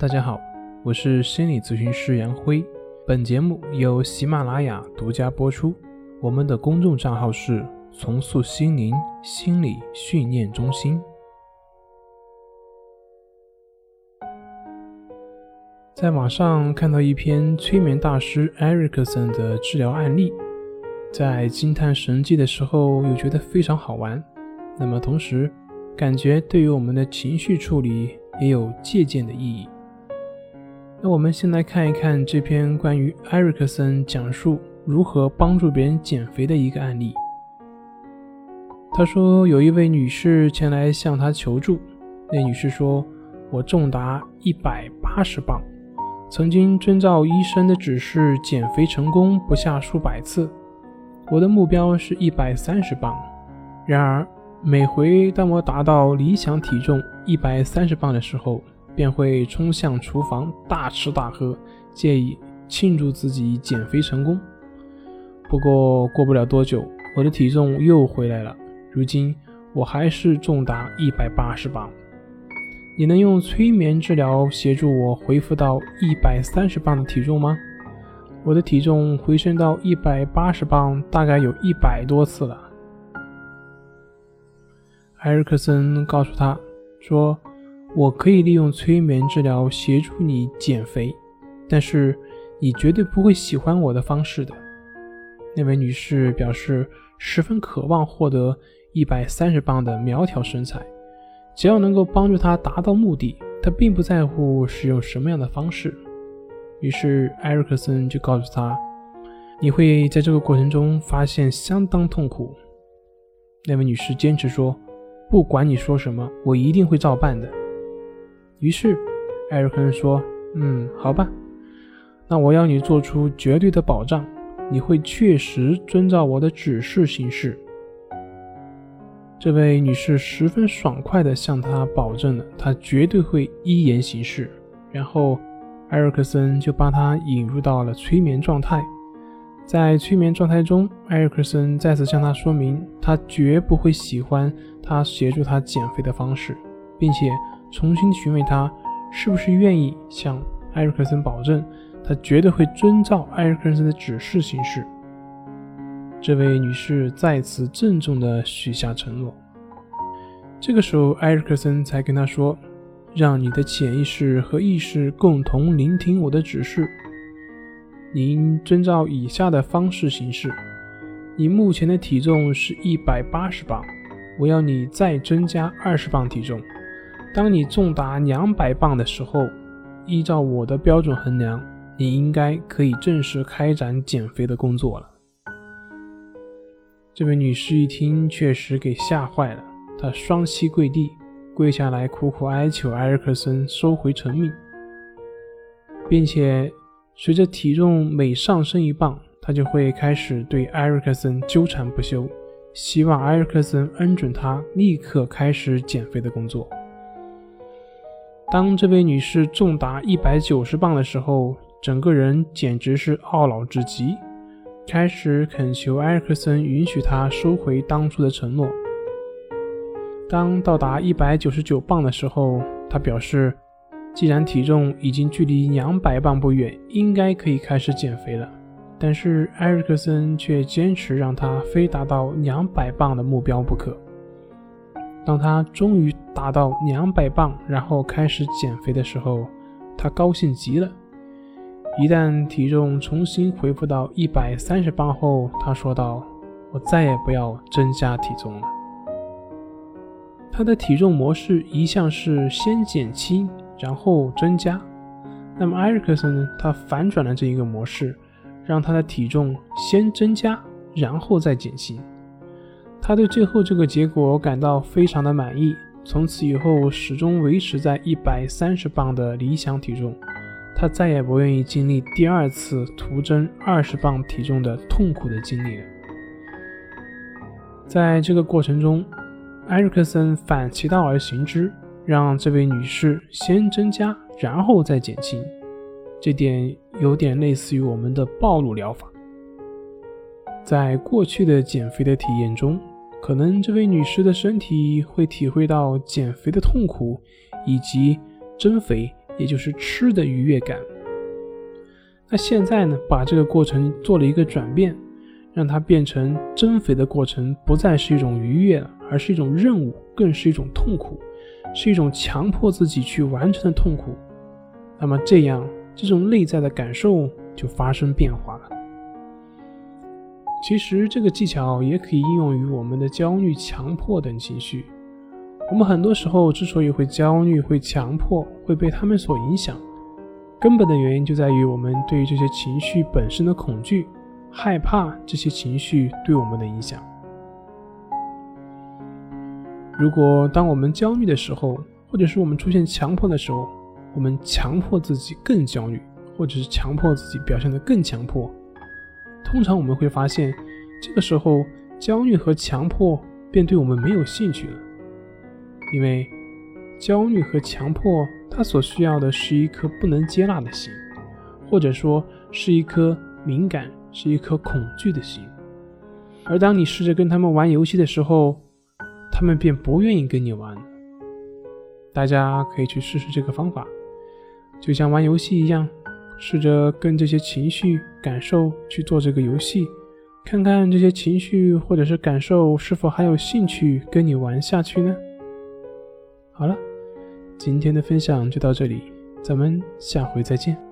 大家好，我是心理咨询师杨辉。本节目由喜马拉雅独家播出。我们的公众账号是“重塑心灵心理训练中心”。在网上看到一篇催眠大师艾瑞克森的治疗案例，在惊叹神迹的时候，又觉得非常好玩。那么同时，感觉对于我们的情绪处理也有借鉴的意义。那我们先来看一看这篇关于艾瑞克森讲述如何帮助别人减肥的一个案例。他说，有一位女士前来向他求助。那女士说：“我重达一百八十磅，曾经遵照医生的指示减肥成功不下数百次。我的目标是一百三十磅。然而，每回当我达到理想体重一百三十磅的时候，便会冲向厨房大吃大喝，借以庆祝自己减肥成功。不过过不了多久，我的体重又回来了。如今我还是重达一百八十磅。你能用催眠治疗协助我恢复到一百三十磅的体重吗？我的体重回升到一百八十磅，大概有一百多次了。埃尔克森告诉他说。我可以利用催眠治疗协助你减肥，但是你绝对不会喜欢我的方式的。那位女士表示十分渴望获得一百三十磅的苗条身材，只要能够帮助她达到目的，她并不在乎使用什么样的方式。于是埃瑞克森就告诉她：“你会在这个过程中发现相当痛苦。”那位女士坚持说：“不管你说什么，我一定会照办的。”于是，艾瑞克森说：“嗯，好吧，那我要你做出绝对的保障，你会确实遵照我的指示行事。”这位女士十分爽快地向他保证了，她绝对会依言行事。然后，艾瑞克森就把她引入到了催眠状态。在催眠状态中，艾瑞克森再次向她说明，他绝不会喜欢他协助他减肥的方式，并且。重新询问他是不是愿意向艾瑞克森保证，他绝对会遵照艾瑞克森的指示行事。这位女士再次郑重地许下承诺。这个时候，艾瑞克森才跟他说：“让你的潜意识和意识共同聆听我的指示。您遵照以下的方式行事。你目前的体重是一百八十磅，我要你再增加二十磅体重。”当你重达两百磅的时候，依照我的标准衡量，你应该可以正式开展减肥的工作了。这位女士一听，确实给吓坏了，她双膝跪地，跪下来苦苦哀求埃尔克森收回成命，并且随着体重每上升一磅，她就会开始对埃尔克森纠缠不休，希望埃尔克森恩准她立刻开始减肥的工作。当这位女士重达一百九十磅的时候，整个人简直是懊恼至极，开始恳求埃克森允许她收回当初的承诺。当到达一百九十九磅的时候，她表示，既然体重已经距离两百磅不远，应该可以开始减肥了。但是埃克森却坚持让她非达到两百磅的目标不可。当他终于达到两百磅，然后开始减肥的时候，他高兴极了。一旦体重重新恢复到一百三十磅后，他说道：“我再也不要增加体重了。”他的体重模式一向是先减轻，然后增加。那么埃瑞克森呢？他反转了这一个模式，让他的体重先增加，然后再减轻。他对最后这个结果感到非常的满意，从此以后始终维持在一百三十磅的理想体重。他再也不愿意经历第二次徒增二十磅体重的痛苦的经历了。在这个过程中，埃瑞克森反其道而行之，让这位女士先增加，然后再减轻。这点有点类似于我们的暴露疗法。在过去的减肥的体验中，可能这位女士的身体会体会到减肥的痛苦，以及增肥也就是吃的愉悦感。那现在呢，把这个过程做了一个转变，让它变成增肥的过程，不再是一种愉悦，而是一种任务，更是一种痛苦，是一种强迫自己去完成的痛苦。那么这样，这种内在的感受就发生变化了。其实这个技巧也可以应用于我们的焦虑、强迫等情绪。我们很多时候之所以会焦虑、会强迫、会被他们所影响，根本的原因就在于我们对于这些情绪本身的恐惧、害怕这些情绪对我们的影响。如果当我们焦虑的时候，或者是我们出现强迫的时候，我们强迫自己更焦虑，或者是强迫自己表现得更强迫。通常我们会发现，这个时候焦虑和强迫便对我们没有兴趣了，因为焦虑和强迫它所需要的是一颗不能接纳的心，或者说是一颗敏感、是一颗恐惧的心。而当你试着跟他们玩游戏的时候，他们便不愿意跟你玩。大家可以去试试这个方法。就像玩游戏一样，试着跟这些情绪感受去做这个游戏，看看这些情绪或者是感受是否还有兴趣跟你玩下去呢？好了，今天的分享就到这里，咱们下回再见。